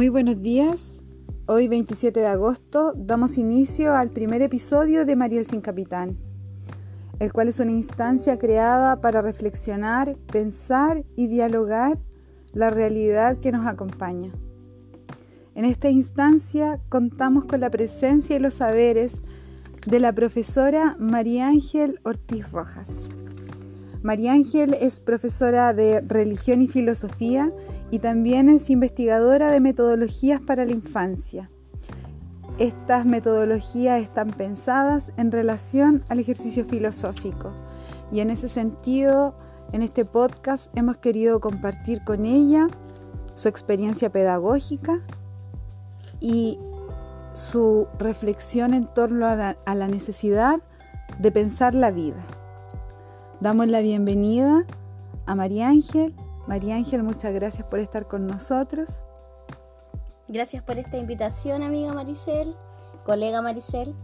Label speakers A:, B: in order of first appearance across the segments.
A: Muy buenos días. Hoy 27 de agosto damos inicio al primer episodio de Mariel sin Capitán, el cual es una instancia creada para reflexionar, pensar y dialogar la realidad que nos acompaña. En esta instancia contamos con la presencia y los saberes de la profesora María Ángel Ortiz Rojas. María Ángel es profesora de religión y filosofía y también es investigadora de metodologías para la infancia. Estas metodologías están pensadas en relación al ejercicio filosófico y en ese sentido, en este podcast hemos querido compartir con ella su experiencia pedagógica y su reflexión en torno a la, necesidad de pensar la vida. Damos la bienvenida a María Ángel María Ángel, muchas gracias por estar con nosotros.
B: Gracias por esta invitación, amiga Maricel, colega Maricel.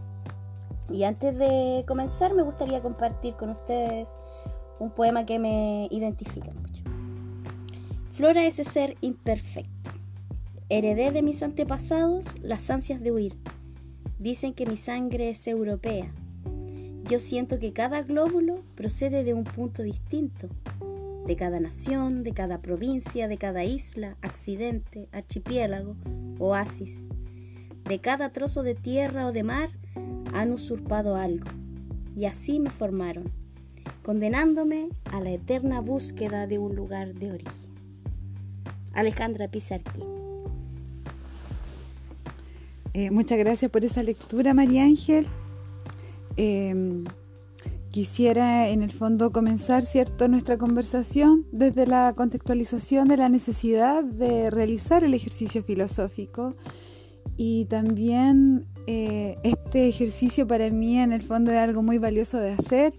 B: Y antes de comenzar, me gustaría compartir con ustedes un poema que me identifica mucho. Flora es ese ser imperfecto. Heredé de mis antepasados las ansias de huir. Dicen que mi sangre es europea. Yo siento que cada glóbulo procede de un punto distinto de cada nación, de cada provincia, de cada isla, accidente, archipiélago, oasis. De cada trozo de tierra o de mar han usurpado algo, y así me formaron, condenándome a la eterna búsqueda de un lugar de origen. Alejandra Pizarquín.
A: Eh, muchas gracias por esa lectura, María Ángel. Eh, quisiera en el fondo comenzar cierto nuestra conversación desde la contextualización de la necesidad de realizar el ejercicio filosófico y también eh, este ejercicio para mí en el fondo es algo muy valioso de hacer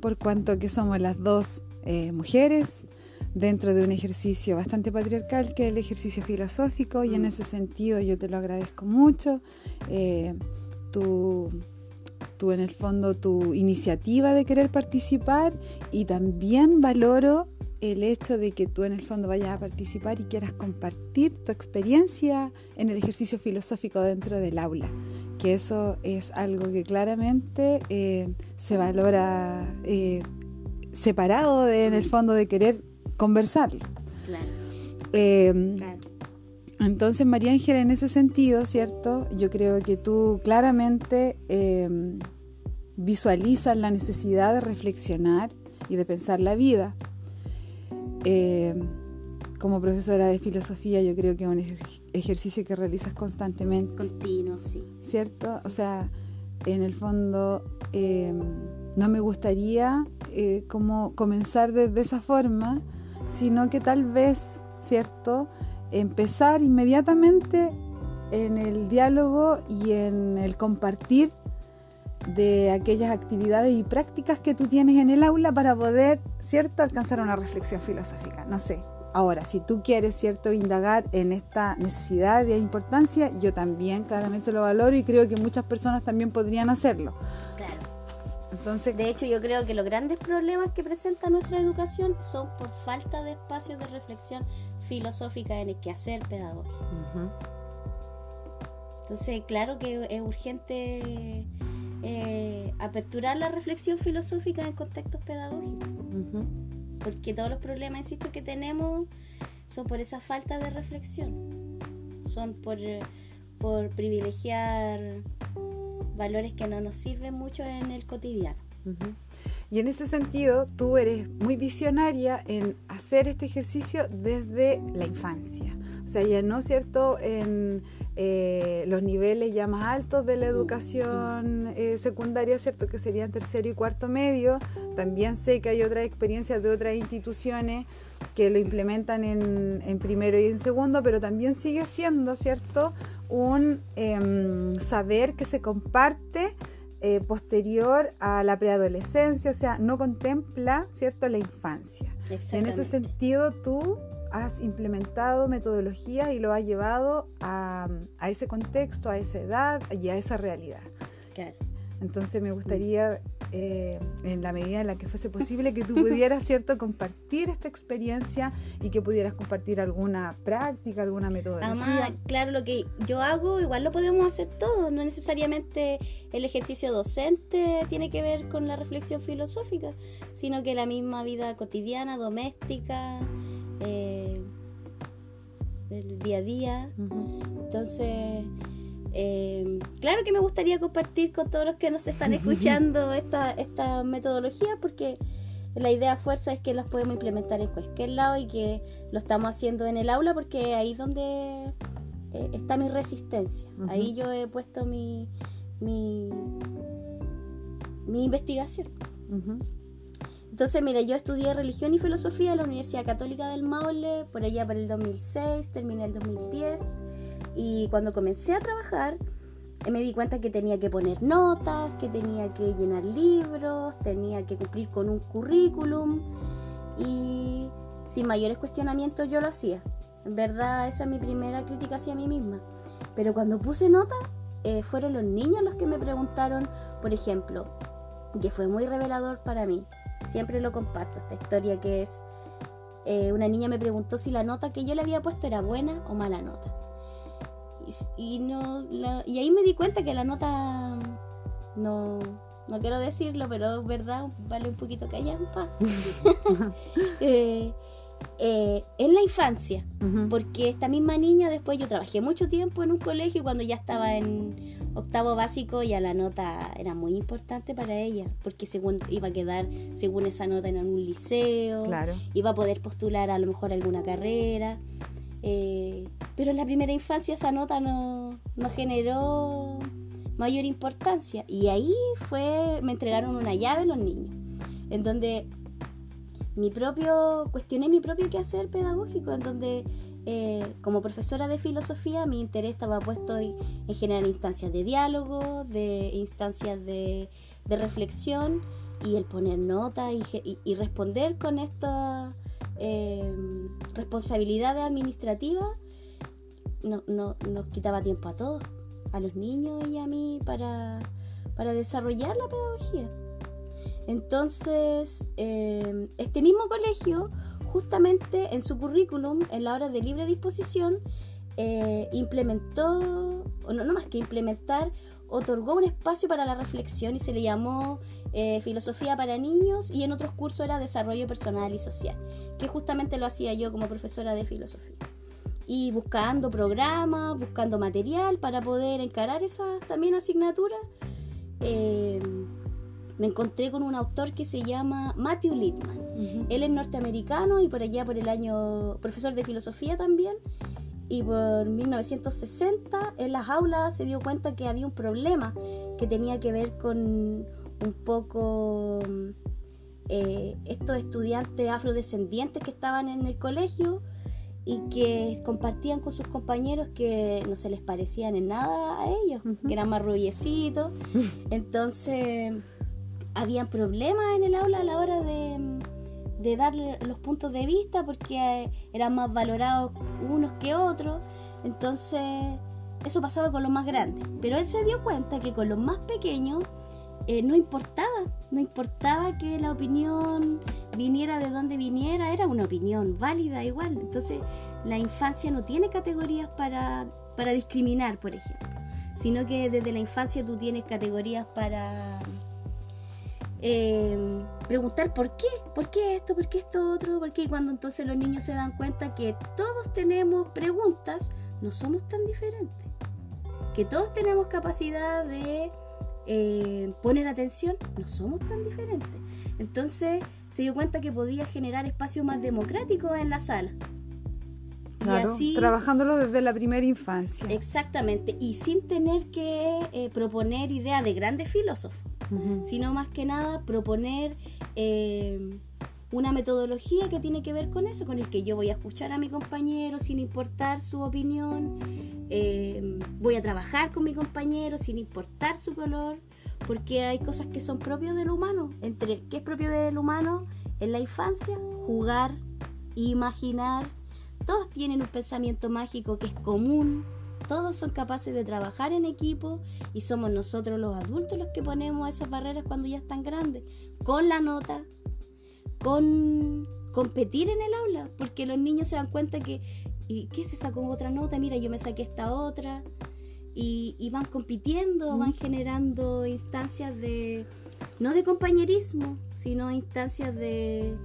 A: por cuanto que somos las dos eh, mujeres dentro de un ejercicio bastante patriarcal que es el ejercicio filosófico y en ese sentido yo te lo agradezco mucho. Eh, tu en el fondo tu iniciativa de querer participar y también valoro el hecho de que tú en el fondo vayas a participar y quieras compartir tu experiencia en el ejercicio filosófico dentro del aula, que eso es algo que claramente eh, se valora eh, separado en el fondo de querer conversarlo. Em, entonces, María Ángela, en ese sentido, ¿cierto? Yo creo que tú claramente em, visualizas la necesidad de reflexionar y de pensar la vida. Em, como profesora de filosofía, yo creo que es un ejercicio que realizas constantemente.
B: Continuo, sí.
A: ¿Cierto? O sea, en el fondo, em, no me gustaría eh, como comenzar de esa forma, sino que tal vez, ¿cierto? Empezar inmediatamente en el diálogo y en el compartir de aquellas actividades y prácticas que tú tienes en el aula para poder, ¿cierto?, alcanzar una reflexión filosófica. No sé. Ahora, si tú quieres, ¿cierto?, indagar en esta necesidad y importancia, yo también claramente lo valoro y creo que muchas personas también podrían hacerlo.
B: Claro. Entonces, de hecho, yo creo que los grandes problemas que presenta nuestra educación son por falta de espacios de reflexión filosófica en el quehacer pedagógico. Entonces, claro que es urgente eh, aperturar la reflexión filosófica en contextos pedagógicos. Porque todos los problemas, insisto, que tenemos son por esa falta de reflexión. Son por, por privilegiar valores que no nos sirven mucho en el cotidiano.
A: Y en ese sentido, tú eres muy visionaria en hacer este ejercicio desde la infancia. O sea, ya no, ¿cierto?, en eh, los niveles ya más altos de la educación eh, secundaria, ¿cierto?, que serían tercero y cuarto medio. También sé que hay otras experiencias de otras instituciones que lo implementan en, primero y en segundo, pero también sigue siendo, ¿cierto?, un em, saber que se comparte eh, posterior a la preadolescencia, o sea, no contempla, ¿cierto?, la infancia. En ese sentido, tú has implementado metodologías y lo has llevado a, ese contexto, a esa edad y a esa realidad. Entonces me gustaría eh, en la medida en la que fuese posible, que tú pudieras, ¿cierto?, compartir esta experiencia y que pudieras compartir alguna práctica, alguna metodología.
B: Además, claro, lo que yo hago, igual lo podemos hacer todos, no necesariamente el ejercicio docente tiene que ver con la reflexión filosófica, sino que la misma vida cotidiana, doméstica, eh, del día a día. Entonces eh, claro que me gustaría compartir con todos los que nos están escuchando esta, esta metodología porque la idea fuerza es que las podemos implementar en cualquier lado y que lo estamos haciendo en el aula porque ahí es donde eh, está mi resistencia. Ahí yo he puesto mi, mi, mi investigación. Entonces, mira, yo estudié religión y filosofía en la Universidad Católica del Maule, por allá para el 2006, terminé el 2010. Y cuando comencé a trabajar, me di cuenta que tenía que poner notas, que tenía que llenar libros, tenía que cumplir con un currículum y sin mayores cuestionamientos yo lo hacía. En verdad, esa es mi primera crítica hacia mí misma. Pero cuando puse notas, eh, fueron los niños los que me preguntaron, por ejemplo, que fue muy revelador para mí. Siempre lo comparto, esta historia que es, eh, una niña me preguntó si la nota que yo le había puesto era buena o mala nota. Y, no, y ahí me di cuenta que la nota, no, no quiero decirlo, pero es verdad, vale un poquito callampa. eh, eh, en la infancia, porque esta misma niña después yo trabajé mucho tiempo en un colegio cuando ya estaba en octavo básico ya la nota era muy importante para ella, porque según iba a quedar según esa nota en algún liceo, iba a poder postular a lo mejor alguna carrera. Eh, pero en la primera infancia esa nota no, no generó mayor importancia. Y ahí fue, me entregaron una llave los niños, en donde mi propio, cuestioné mi propio quehacer pedagógico, en donde eh, como profesora de filosofía mi interés estaba puesto en, generar instancias de diálogo, de instancias de, reflexión y el poner nota y, y responder con estas eh, responsabilidades administrativas no, no, nos quitaba tiempo a todos, a los niños y a mí, para, para desarrollar la pedagogía. Entonces, eh, este mismo colegio, justamente en su currículum, en la hora de libre disposición, eh, implementó, o no, no más que implementar, otorgó un espacio para la reflexión y se le llamó eh, Filosofía para Niños y en otros cursos era Desarrollo Personal y Social, que justamente lo hacía yo como profesora de filosofía. Y buscando programas, buscando material para poder encarar esas también asignaturas, eh, me encontré con un autor que se llama Matthew Littman. Él es norteamericano y por allá por el año, profesor de filosofía también, y por 1960 en las aulas se dio cuenta que había un problema que tenía que ver con un poco eh, estos estudiantes afrodescendientes que estaban en el colegio y que compartían con sus compañeros que no se les parecían en nada a ellos, que eran más rubiecitos. Entonces, habían problemas en el aula a la hora de de darle los puntos de vista porque eran más valorados unos que otros. Entonces, eso pasaba con los más grandes. Pero él se dio cuenta que con los más pequeños eh, no importaba, no importaba que la opinión viniera de donde viniera, era una opinión válida igual. Entonces, la infancia no tiene categorías para, para discriminar, por ejemplo, sino que desde la infancia tú tienes categorías para eh, preguntar por qué, por qué esto, por qué esto otro, porque cuando entonces los niños se dan cuenta que todos tenemos preguntas, no somos tan diferentes, que todos tenemos capacidad de eh, poner atención, no somos tan diferentes. Entonces se dio cuenta que podía generar espacios más democráticos en la sala.
A: Claro, trabajándolo desde la primera infancia.
B: Exactamente, y sin tener que eh, proponer ideas de grandes filósofos sino más que nada proponer eh, una metodología que tiene que ver con eso, con el que yo voy a escuchar a mi compañero sin importar su opinión, eh, voy a trabajar con mi compañero sin importar su color, porque hay cosas que son propias del humano. Entre qué es propio del humano en la infancia, jugar, imaginar. Todos tienen un pensamiento mágico que es común, todos son capaces de trabajar en equipo y somos nosotros los adultos los que ponemos esas barreras cuando ya están grandes, con la nota, con competir en el aula, porque los niños se dan cuenta que, ¿y qué se sacó otra nota? Mira, yo me saqué esta otra. Y, van compitiendo, van generando instancias de, no de compañerismo, sino instancias de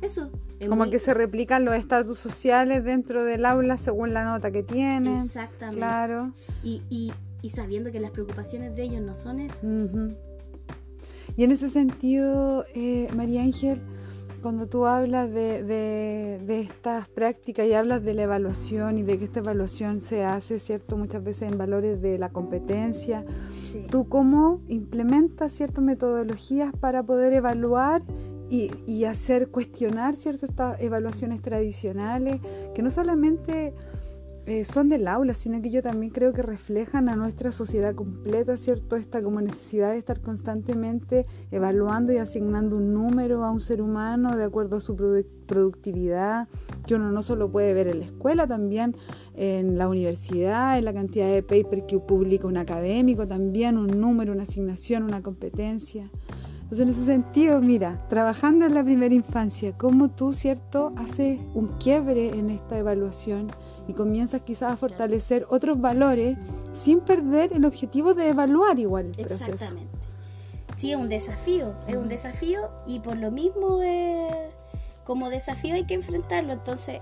B: eso.
A: Como que se replican los estatus sociales dentro del aula según la nota que tienen.
B: Exactamente.
A: Claro.
B: Y, y, y sabiendo que las preocupaciones de ellos no son esas.
A: Y en ese sentido, eh, María Ángel, cuando tú hablas de, de, estas prácticas y hablas de la evaluación y de que esta evaluación se hace, ¿cierto? Muchas veces en valores de la competencia, ¿tú cómo implementas ciertas metodologías para poder evaluar y, y hacer cuestionar, ¿cierto? Estas evaluaciones tradicionales, que no solamente eh, son del aula, sino que yo también creo que reflejan a nuestra sociedad completa, ¿cierto? Esta como necesidad de estar constantemente evaluando y asignando un número a un ser humano de acuerdo a su productividad, que uno no solo puede ver en la escuela, también en la universidad, en la cantidad de papers que publica un académico, también un número, una asignación, una competencia. Entonces, en ese sentido, mira, trabajando en la primera infancia, cómo tú, ¿cierto?, haces un quiebre en esta evaluación y comienzas quizás a fortalecer otros valores sin perder el objetivo de evaluar igual el proceso. Exactamente.
B: Sí, es un desafío, es un desafío y por lo mismo como desafío hay que enfrentarlo. Entonces,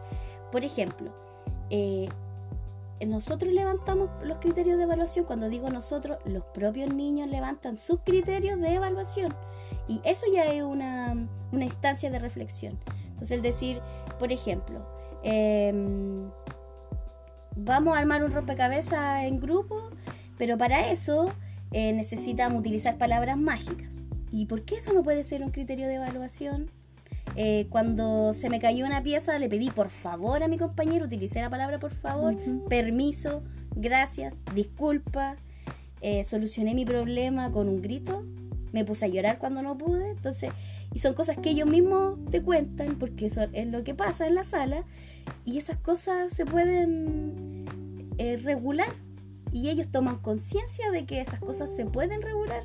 B: por ejemplo, eh, nosotros levantamos los criterios de evaluación. Cuando digo nosotros, los propios niños levantan sus criterios de evaluación. Y eso ya es una, instancia de reflexión. Entonces, el decir, por ejemplo, em, vamos a armar un rompecabezas en grupo, pero para eso eh, necesitamos utilizar palabras mágicas. ¿Y por qué eso no puede ser un criterio de evaluación? Eh, cuando se me cayó una pieza, le pedí por favor a mi compañero, utilicé la palabra por favor, permiso, gracias, disculpa, eh, solucioné mi problema con un grito me puse a llorar cuando no pude, entonces, y son cosas que ellos mismos te cuentan, porque eso es lo que pasa en la sala, y esas cosas se pueden eh, regular, y ellos toman conciencia de que esas cosas se pueden regular,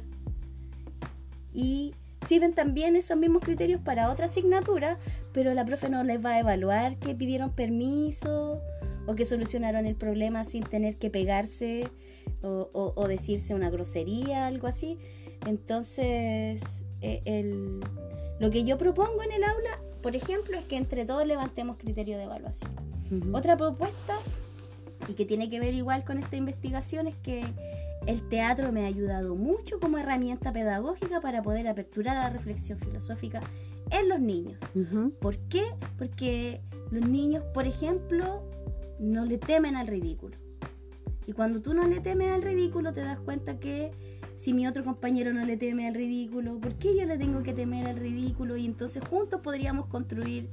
B: y sirven también esos mismos criterios para otra asignatura, pero la profe no les va a evaluar que pidieron permiso o que solucionaron el problema sin tener que pegarse o, o decirse una grosería, algo así, entonces, eh, lo que yo propongo en el aula, por ejemplo, es que entre todos levantemos criterios de evaluación. Otra propuesta, y que tiene que ver igual con esta investigación, es que el teatro me ha ayudado mucho como herramienta pedagógica para poder aperturar la reflexión filosófica en los niños. ¿Por qué? Porque los niños, por ejemplo, no le temen al ridículo. Y cuando tú no le temes al ridículo, te das cuenta que si mi otro compañero no le teme al ridículo, ¿por qué yo le tengo que temer al ridículo? Y entonces juntos podríamos construir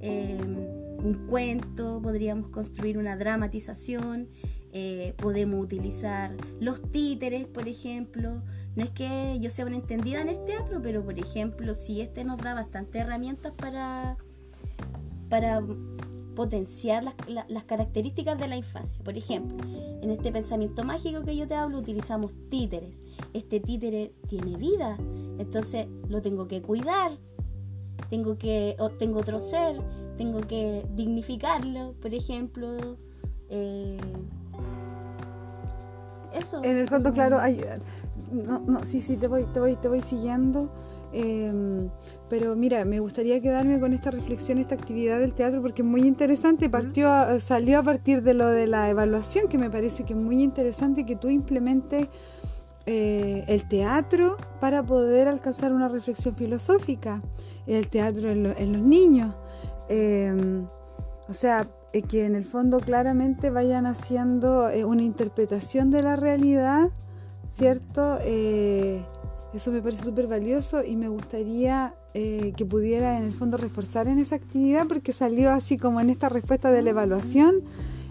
B: eh, un cuento, podríamos construir una dramatización, eh, podemos utilizar los títeres, por ejemplo. No es que yo sea una entendida en el teatro, pero por ejemplo, si este nos da bastantes herramientas para, para potenciar las, características de la infancia. Por ejemplo, en este pensamiento mágico que yo te hablo utilizamos títeres. Este títere tiene vida, entonces lo tengo que cuidar, tengo que tengo otro ser, tengo que dignificarlo, por ejemplo. Eh, eso.
A: En el fondo, claro, hay, no, no, sí, sí, te voy, te voy, te voy siguiendo. Em, pero mira, me gustaría quedarme con esta reflexión, esta actividad del teatro, porque es muy interesante. Partió, salió a partir de lo de la evaluación, que me parece que es muy interesante que tú implementes eh, el teatro para poder alcanzar una reflexión filosófica, el teatro en, los niños. Em, o sea, que en el fondo claramente vayan haciendo eh, una interpretación de la realidad, ¿cierto? Eso me parece súper valioso y me gustaría eh, que pudiera en el fondo reforzar en esa actividad porque salió así como en esta respuesta de la evaluación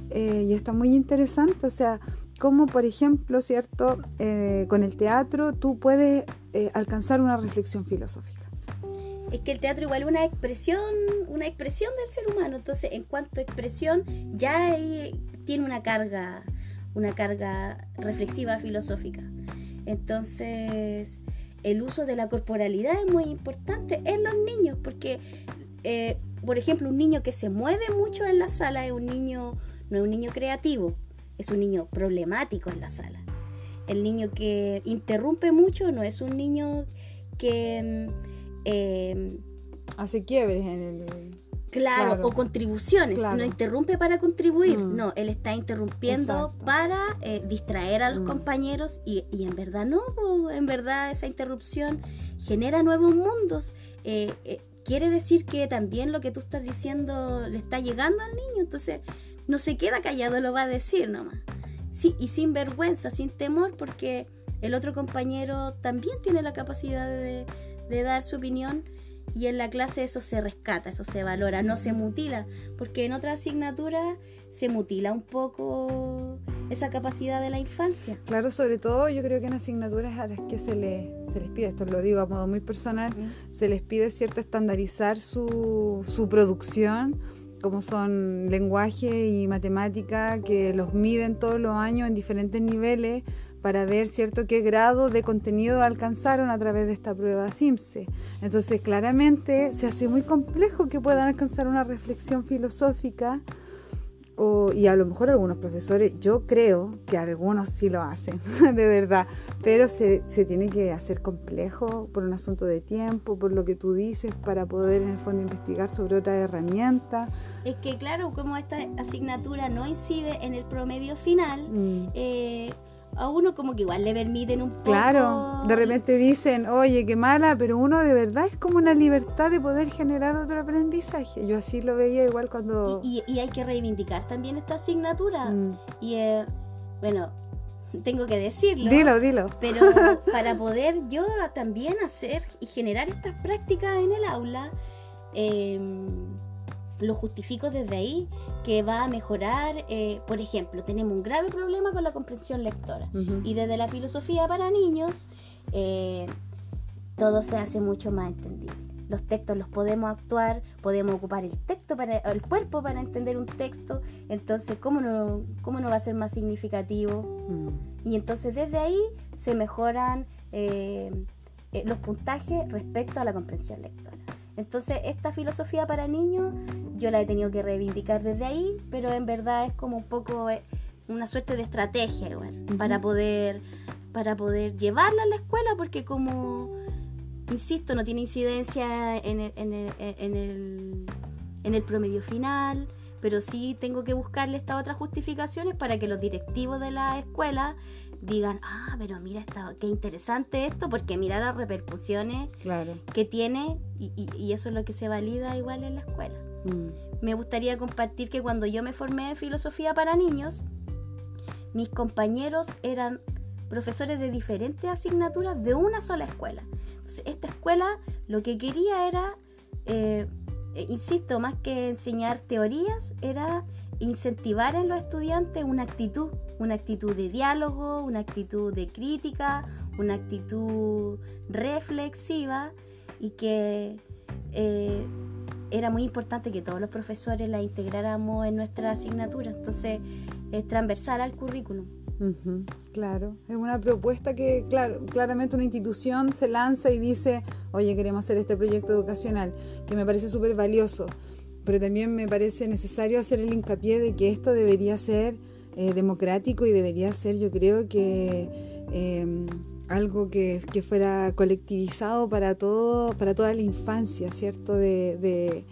A: eh, y está muy interesante. O sea, como por ejemplo, ¿cierto? Eh, con el teatro tú puedes alcanzar una reflexión filosófica.
B: Es que el teatro igual es una expresión, una expresión del ser humano. Entonces, en cuanto a expresión, ya tiene una carga una carga reflexiva filosófica. Entonces, el uso de la corporalidad es muy importante en los niños, porque, eh, por ejemplo, un niño que se mueve mucho en la sala es un niño, no es un niño creativo, es un niño problemático en la sala. El niño que interrumpe mucho no es un niño que...
A: Eh, Hace quiebres en el
B: Claro, o contribuciones. No interrumpe para contribuir. Mm. No, él está interrumpiendo para eh, distraer a los mm. compañeros y, en verdad no, en verdad esa interrupción genera nuevos mundos. Eh, eh, quiere decir que también lo que tú estás diciendo le está llegando al niño, entonces no se queda callado, lo va a decir nomás. Sí, y sin vergüenza, sin temor, porque el otro compañero también tiene la capacidad de, de dar su opinión y en la clase eso se rescata, eso se valora, no se mutila, porque en otra asignatura se mutila un poco esa capacidad de la infancia.
A: Claro, sobre todo yo creo que en asignaturas a las que se les, se les pide, esto lo digo a modo muy personal, se les pide cierto estandarizar su, su producción como son lenguaje y matemática, que los miden todos los años en diferentes niveles para ver cierto qué grado de contenido alcanzaron a través de esta prueba SIMSE. Entonces, claramente se hace muy complejo que puedan alcanzar una reflexión filosófica y a lo mejor algunos profesores, yo creo que algunos sí lo hacen, de verdad, pero se, se, tiene que hacer complejo por un asunto de tiempo, por lo que tú dices, para poder en el fondo investigar sobre otra herramienta.
B: Es que claro, como esta asignatura no incide en el promedio final, mm. eh, a uno como que igual le permiten un poco...
A: Claro, de repente dicen, oye, qué mala, pero uno de verdad es como una libertad de poder generar otro aprendizaje. Yo así lo veía igual cuando...
B: Y, hay que reivindicar también esta asignatura. Mm. Y eh, bueno, tengo que decirlo.
A: Dilo, dilo.
B: Pero para poder yo también hacer y generar estas prácticas en el aula, eh, lo justifico desde ahí, que va a mejorar, eh, por ejemplo, tenemos un grave problema con la comprensión lectora. Y desde la filosofía para niños, eh, todo se hace mucho más entendible. Los textos los podemos actuar, podemos ocupar el texto para el cuerpo para entender un texto. Entonces, ¿cómo no, cómo no va a ser más significativo? Mm. Y entonces desde ahí se mejoran eh, los puntajes respecto a la comprensión lectora. Entonces, esta filosofía para niños yo la he tenido que reivindicar desde ahí, pero en verdad es como un poco eh, una suerte de estrategia para poder para poder llevarla a la escuela porque como insisto no tiene incidencia en el, en el, en el, en el promedio final pero sí tengo que buscarle estas otras justificaciones para que los directivos de la escuela digan, ah, pero mira esta, qué interesante esto, porque mira las repercusiones que tiene y, eso es lo que se valida igual en la escuela. Mm. Me gustaría compartir que cuando yo me formé en filosofía para niños, mis compañeros eran profesores de diferentes asignaturas de una sola escuela. Entonces, esta escuela lo que quería era, eh, eh, insisto, más que enseñar teorías, era incentivar en los estudiantes una actitud, una actitud de diálogo, una actitud de crítica, una actitud reflexiva y que eh, era muy importante que todos los profesores la integráramos en nuestra asignatura. Entonces, es transversal al currículum.
A: claro, es una propuesta que claro, claramente una institución se lanza y dice, oye, queremos hacer este proyecto educacional, que me parece súper valioso pero también me parece necesario hacer el hincapié de que esto debería ser eh, democrático y debería ser, yo creo que em, algo que, fuera colectivizado para todo, para toda la infancia, ¿cierto? De,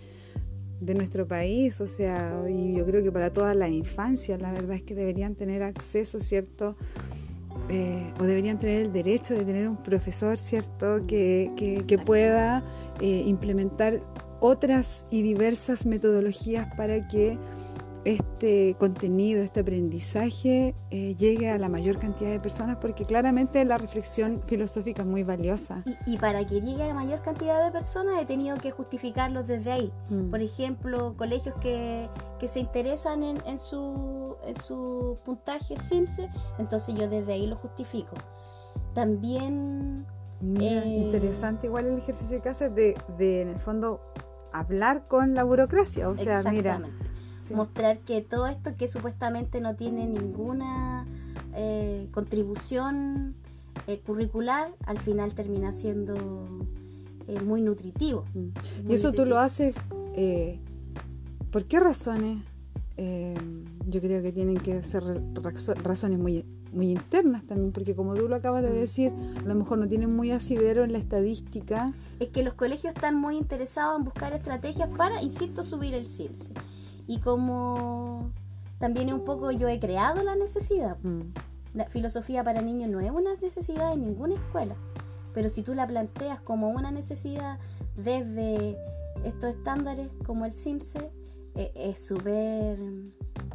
A: nuestro país, o sea, y yo creo que para toda la infancia, la verdad es que deberían tener acceso, ¿cierto? Eh, o deberían tener el derecho de tener un profesor, ¿cierto? Que, que, pueda eh, implementar otras y diversas metodologías para que este contenido, este aprendizaje eh, llegue a la mayor cantidad de personas, porque claramente la reflexión filosófica es muy valiosa.
B: Y, para que llegue a la mayor cantidad de personas he tenido que justificarlo desde ahí. Mm. Por ejemplo, colegios que, se interesan en, su, en su puntaje CIMSE, entonces yo desde ahí lo justifico. También...
A: Mira, eh, interesante igual el ejercicio que haces de, de, en el fondo, hablar con la burocracia. O sea, mira.
B: Mostrar que todo esto que supuestamente no tiene ninguna eh, contribución eh, curricular, al final termina siendo eh, muy nutritivo.
A: Mm. y eso tú lo haces, ¿por qué razones? yo creo que tienen que ser razones muy muy internas también, porque como tú lo acabas de mm. decir, a lo mejor no tienen muy asidero en la estadística.
B: Es que los colegios están muy interesados en buscar estrategias para, insisto, subir el CIRSE. Y como también un poco yo he creado la necesidad. Mm. La filosofía para niños no es una necesidad en ninguna escuela, pero si tú la planteas como una necesidad desde estos estándares como el CIMSE, eh, es súper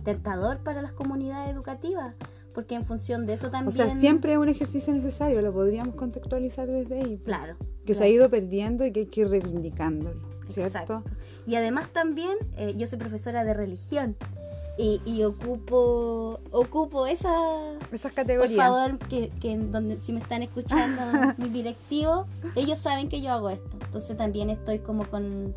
B: tentador para las comunidades educativas, porque en función de eso también... O
A: sea, siempre es un ejercicio necesario, lo podríamos contextualizar desde ahí.
B: Claro.
A: Que
B: se
A: ha ido perdiendo y que hay que ir reivindicándolo, ¿cierto? Exacto.
B: Y además también, eh, yo soy profesora de religión y, ocupo ocupo esa...
A: Esas categorías.
B: Por favor, que, que donde, si me están escuchando mis directivos, ellos saben que yo hago esto. Entonces también estoy como con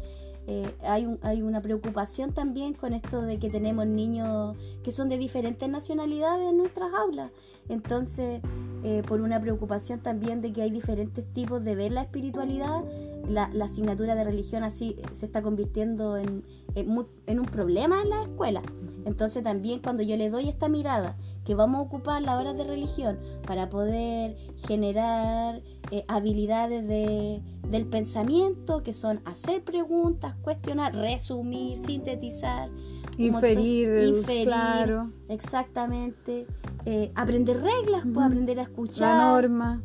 B: eh, hay, un, hay una preocupación también con esto de que tenemos niños que son de diferentes nacionalidades en nuestras aulas. Entonces, eh, por una preocupación también de que hay diferentes tipos de ver la espiritualidad, la, asignatura de religión así se está convirtiendo en, en, un problema en la escuela. Entonces también cuando yo le doy esta mirada, que vamos a ocupar la hora de religión para poder generar eh, habilidades de, del pensamiento, que son hacer preguntas, cuestionar, resumir, sintetizar.
A: Inferir, inferir, claro.
B: Exactamente. Eh, aprender reglas, pues aprender a escuchar.
A: La norma.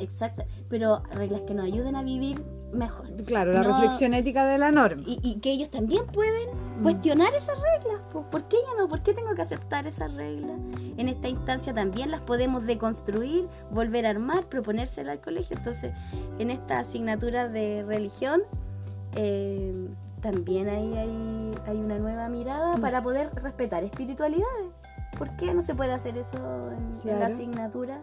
B: Exacto, pero reglas que nos ayuden a vivir mejor.
A: Claro, la reflexión ética de la norma.
B: Y, que ellos también pueden mm. cuestionar esas reglas. pues ¿Por qué yo no? ¿Por qué tengo que aceptar esas reglas? En esta instancia también las podemos deconstruir, volver a armar, proponérsela al colegio. Entonces, en esta asignatura de religión, eh, también hay, hay, una nueva mirada mm. para poder respetar espiritualidades. ¿Por qué no se puede hacer eso en, la asignatura?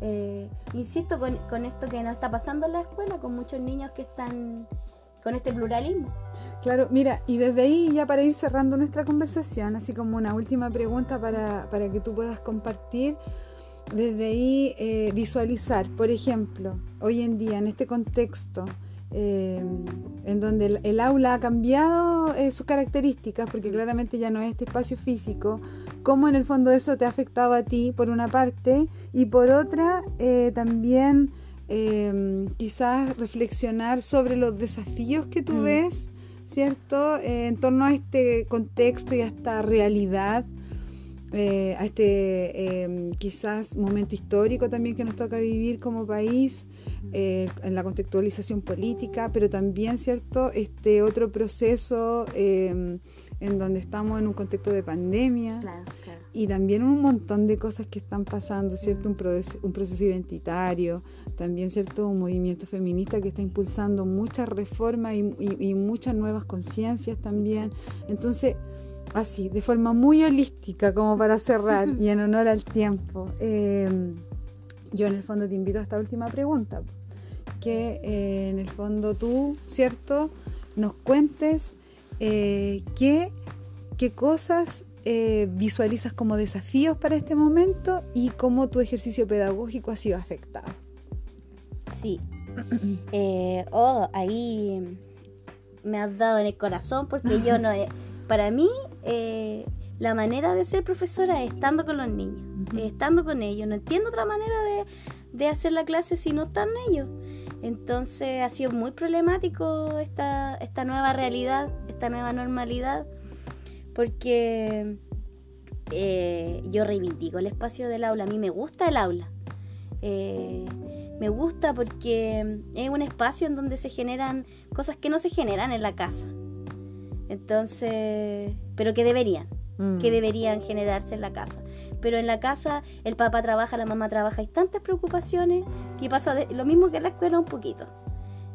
B: Eh, insisto con, esto que nos está pasando en la escuela, con muchos niños que están con este pluralismo.
A: Claro, mira, y desde ahí ya para ir cerrando nuestra conversación, así como una última pregunta para, para que tú puedas compartir, desde ahí eh, visualizar, por ejemplo, hoy en día en este contexto, eh, en donde el, aula ha cambiado eh, sus características, porque claramente ya no es este espacio físico, cómo en el fondo eso te ha afectado a ti, por una parte, y por otra, eh, también quizás reflexionar sobre los desafíos que tú mm. ves, ¿cierto?, en torno a este contexto y a esta realidad eh, a este em, quizás momento histórico también que nos toca vivir como país, eh, en la contextualización política, pero también, ¿cierto?, este otro proceso em, en donde estamos en un contexto de pandemia y también un montón de cosas que están pasando, ¿cierto? Un, proceso, un proceso identitario, también, ¿cierto? Un movimiento feminista que está impulsando muchas reformas y, y muchas nuevas conciencias también. Entonces, así, de forma muy holística, como para cerrar y en honor al tiempo. Em, yo en el fondo te invito a esta última pregunta, que eh, en el fondo tú, ¿cierto? Nos cuentes eh, qué, qué cosas eh, visualizas como desafíos para este momento y cómo tu ejercicio pedagógico ha sido afectado.
B: Sí. oh, ahí me has dado en el corazón porque yo no he para mí, eh, la manera de ser profesora es estando con los niños, estando con ellos. No entiendo otra manera de, hacer la clase si no están ellos. Entonces ha sido muy problemático esta, esta nueva realidad, esta nueva normalidad, porque eh, yo reivindico el espacio del aula. A mí me gusta el aula. Eh, me gusta porque es un espacio en donde se generan cosas que no se generan en la casa. Entonces, pero que deberían, que mm. deberían generarse en la casa. Pero en la casa el papá trabaja, la mamá trabaja, hay tantas preocupaciones que pasa lo mismo que en la escuela un poquito.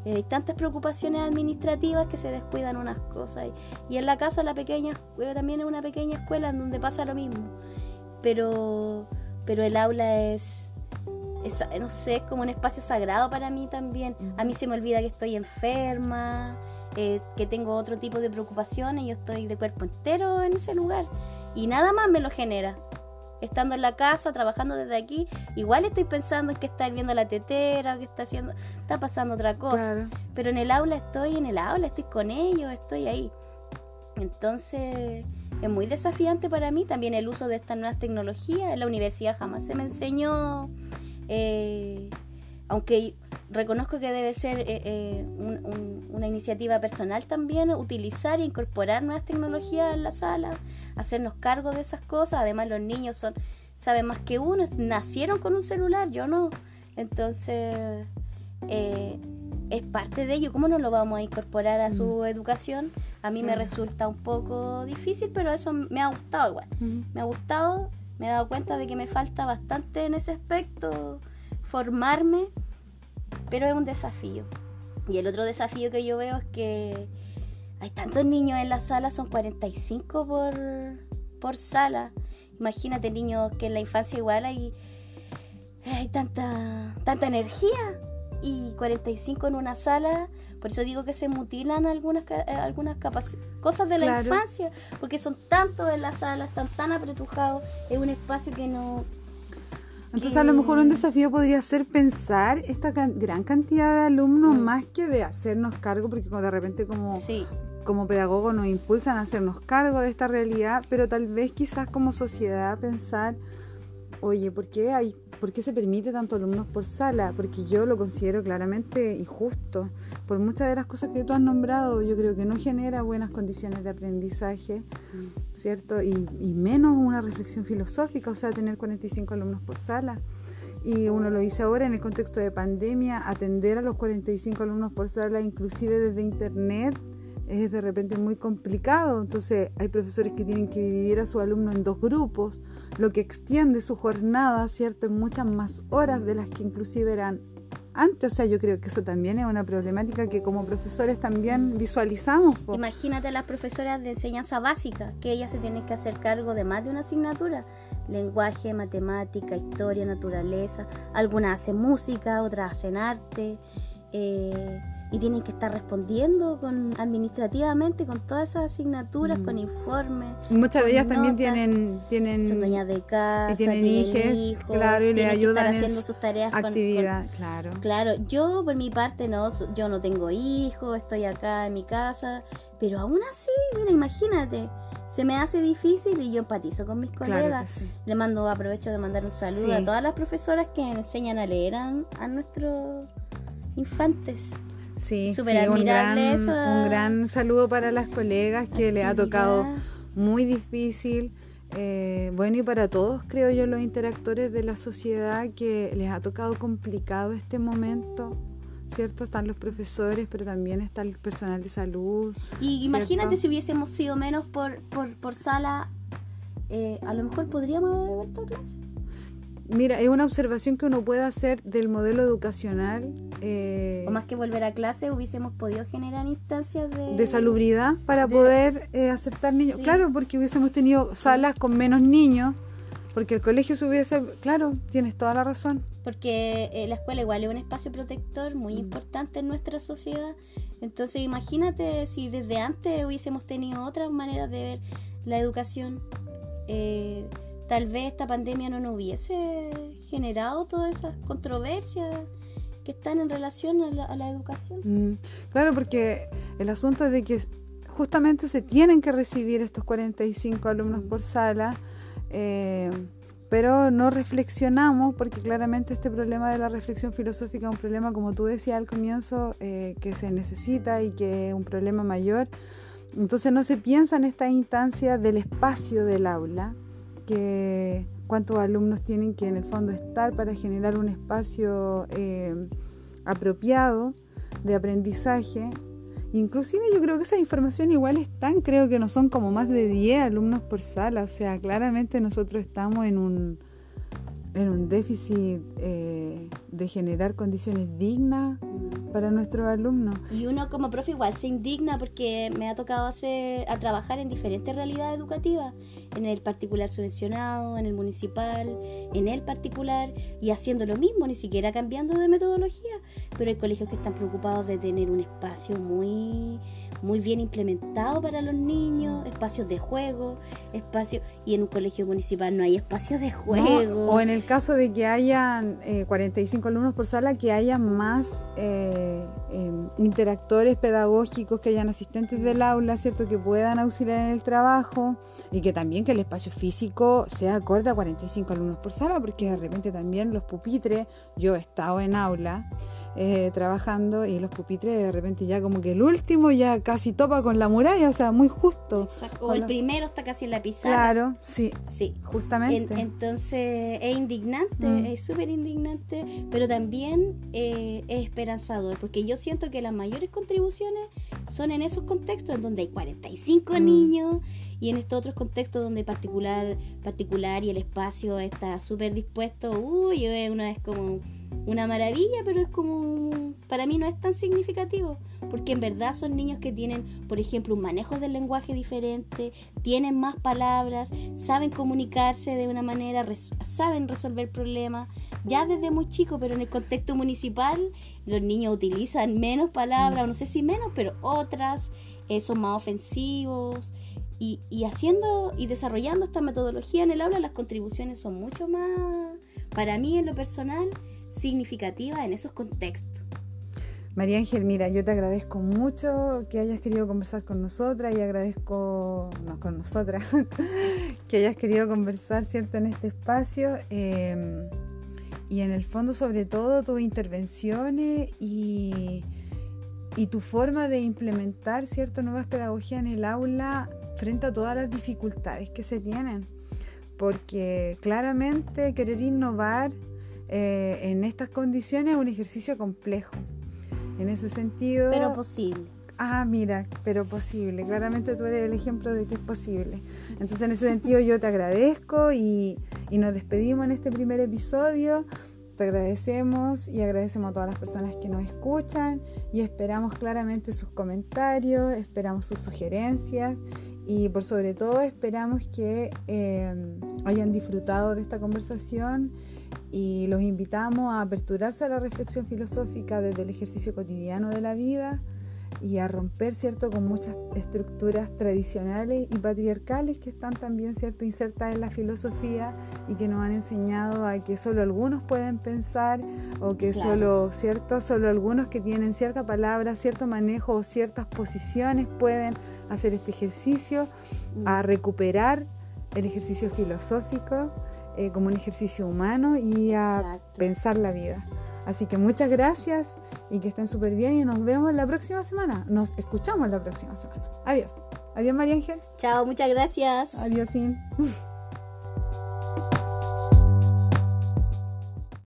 B: Eh, hay tantas preocupaciones administrativas que se descuidan unas cosas. Y, en la casa la pequeña también es una pequeña escuela en donde pasa lo mismo. Pero, pero el aula es, es, no sé, es como un espacio sagrado para mí también. A mí se me olvida que estoy enferma. Eh, que tengo otro tipo de preocupaciones, yo estoy de cuerpo entero en ese lugar y nada más me lo genera. estando en la casa, trabajando desde aquí, igual estoy pensando en que está viendo la tetera, que está haciendo, está pasando otra cosa. Pero en el aula estoy en el aula, estoy con ellos, estoy ahí. Entonces es muy desafiante para mí también el uso de estas nuevas tecnologías. En la universidad jamás se me enseñó, eh, aunque reconozco que debe ser eh, eh, una iniciativa personal también, utilizar e incorporar nuevas tecnologías en la sala, hacernos cargo de esas cosas. Además los niños son saben más que uno, nacieron con un celular, yo no. Entonces, es parte de ello. ¿Cómo no lo vamos a incorporar a su mm. educación? A mí me resulta un poco difícil, pero eso me ha gustado igual. Me ha gustado, me he dado cuenta de que me falta bastante en ese aspecto, formarme, pero es un desafío. Y el otro desafío que yo veo es que hay tantos niños en la sala, son 45 por, por sala. Imagínate niños que en la infancia igual hay, hay tanta, tanta energía y 45 en una sala. Por eso digo que se mutilan algunas, eh, algunas cosas de la infancia, porque son tantos en la sala, están tan apretujados, es un espacio que no...
A: Entonces a lo mejor un desafío podría ser pensar esta gran cantidad de alumnos mm. más que de hacernos cargo, porque de repente como, como pedagogos nos impulsan a hacernos cargo de esta realidad, pero tal vez quizás como sociedad pensar, oye, ¿por qué hay ¿Por qué se permite tanto alumnos por sala? Porque yo lo considero claramente injusto. Por muchas de las cosas que tú has nombrado, yo creo que no genera buenas condiciones de aprendizaje, ¿cierto? Y, menos una reflexión filosófica, o sea, tener 45 alumnos por sala. Y uno lo dice ahora en el contexto de pandemia, atender a los 45 alumnos por sala, inclusive desde internet, es de repente muy complicado. Entonces hay profesores que tienen que dividir a su alumno en dos grupos, lo que extiende su jornada, ¿cierto?, en muchas más horas de las que inclusive eran antes. O sea, yo creo que eso también es una problemática que como profesores también visualizamos.
B: Imagínate a las profesoras de enseñanza básica, que ellas se tienen que hacer cargo de más de una asignatura. Lenguaje, matemática, historia, naturaleza. Algunas hacen música, otras hacen arte. Eh, y tienen que estar respondiendo con administrativamente con todas esas asignaturas, con mm. informes.
A: Muchas de ellas también tienen, tienen
B: son dueñas de casa,
A: y tienen, hijos, claro, y le ayudan
B: haciendo sus tareas
A: actividad, claro.
B: Claro, yo por mi parte no, yo no tengo hijos, estoy acá en mi casa, pero aún así, mira, imagínate, se me hace difícil y yo empatizo con mis colegas. Le mando, aprovecho de mandar un saludo a todas las profesoras que enseñan a leer a, a nuestros infantes.
A: Sí, un, gran, saludo para las colegas que le ha tocado muy difícil. Eh, bueno, y para todos, creo yo, los interactores de la sociedad que les ha tocado complicado este momento. ¿Cierto? Están los profesores, pero también está el personal de salud.
B: Y imagínate si hubiésemos sido menos por, por, por sala, eh, a lo mejor podríamos haber vuelto a clase.
A: Mira, es una observación que uno puede hacer del modelo educacional.
B: Eh, o más que volver a clase, hubiésemos podido generar instancias de...
A: De salubridad para poder eh, aceptar niños. Claro, porque hubiésemos tenido salas con menos niños, porque el colegio se hubiese... Claro, tienes toda la razón.
B: Porque eh, la escuela igual es un espacio protector muy mm. importante en nuestra sociedad. Entonces imagínate si desde antes hubiésemos tenido otras maneras de ver la educación. Eh, tal vez esta pandemia no nos hubiese generado todas esas controversias que están en relación a la, educación.
A: Mm, claro, porque el asunto es de que justamente se tienen que recibir estos 45 alumnos por sala, eh, pero no reflexionamos porque claramente este problema de la reflexión filosófica es un problema, como tú decías al comienzo, eh, que se necesita y que es un problema mayor. Entonces no se piensa en esta instancia del espacio del aula, que cuántos alumnos tienen que en el fondo estar para generar un espacio eh, apropiado de aprendizaje. Inclusive yo creo que esas informaciones igual están, creo que no son como más de 10 alumnos por sala, o sea, claramente nosotros estamos en un, en un déficit eh, de generar condiciones dignas para nuestros alumnos.
B: Y uno como profe igual se indigna porque me ha tocado hacer, a trabajar en diferentes realidades educativas, en el particular subvencionado, en el municipal, en el particular, y haciendo lo mismo, ni siquiera cambiando de metodología. Pero hay colegios que están preocupados de tener un espacio muy, muy bien implementado para los niños, espacios de juego, espacios, y en un colegio municipal no hay espacios de juego.
A: o en el caso de que hayan 45 eh, alumnos por sala, que haya más eh, em, interactores pedagógicos, que hayan asistentes del aula, ¿cierto? Que puedan auxiliar en el trabajo y que también que el espacio físico sea acorde a 45 alumnos por sala, porque de repente también los pupitres, yo he estado en aula, eh, trabajando y los pupitres de repente ya como que el último ya casi topa con la muralla, o sea, muy justo.
B: O el primero está casi en la pizarra.
A: Claro, sí. Sí. Justamente.
B: entonces es indignante, mm. es súper indignante, pero también eh, es esperanzador, porque yo siento que las mayores contribuciones son en esos contextos en donde hay 45 mm. niños y en estos otros contextos donde particular, particular y el espacio está súper dispuesto, uy, una vez como una maravilla, pero es como, para mí no es tan significativo, porque en verdad son niños que tienen, por ejemplo, un manejo del lenguaje diferente, tienen más palabras, saben comunicarse de una manera, saben resolver problemas, ya desde muy chico, pero en el contexto municipal los niños utilizan menos palabras, no sé si menos, pero otras, eh, son más ofensivos. Y, y haciendo y desarrollando esta metodología en el aula, las contribuciones son mucho más, para mí en lo personal, significativa en esos contextos.
A: María Ángel, mira, yo te agradezco mucho que hayas querido conversar con nosotras y agradezco, no con nosotras, que hayas querido conversar, ¿cierto?, en este espacio. Em, y en el fondo, sobre todo, tus intervenciones y, y tu forma de implementar, ¿cierto?, nuevas pedagogías en el aula frente a todas las dificultades que se tienen. Porque claramente querer innovar eh, en estas condiciones es un ejercicio complejo. En ese sentido...
B: Pero posible.
A: Ah, mira, pero posible. Claramente tú eres el ejemplo de que es posible. Entonces, en ese sentido, yo te agradezco y, y nos despedimos en este primer episodio. Te agradecemos y agradecemos a todas las personas que nos escuchan y esperamos claramente sus comentarios, esperamos sus sugerencias y por sobre todo esperamos que eh, hayan disfrutado de esta conversación y los invitamos a aperturarse a la reflexión filosófica desde el ejercicio cotidiano de la vida y a romper, ¿cierto?, con muchas estructuras tradicionales y patriarcales que están también, ¿cierto?, insertas en la filosofía y que nos han enseñado a que solo algunos pueden pensar o que solo, ¿cierto?, solo algunos que tienen cierta palabra, cierto manejo o ciertas posiciones pueden hacer este ejercicio, a mm. recuperar el ejercicio filosófico eh, como un ejercicio humano y a pensar la vida. Así que muchas gracias y que estén súper bien y nos vemos la próxima semana. Nos escuchamos la próxima semana. Adiós. Adiós María Ángel.
B: Chao, muchas gracias.
A: Adiós, Sin.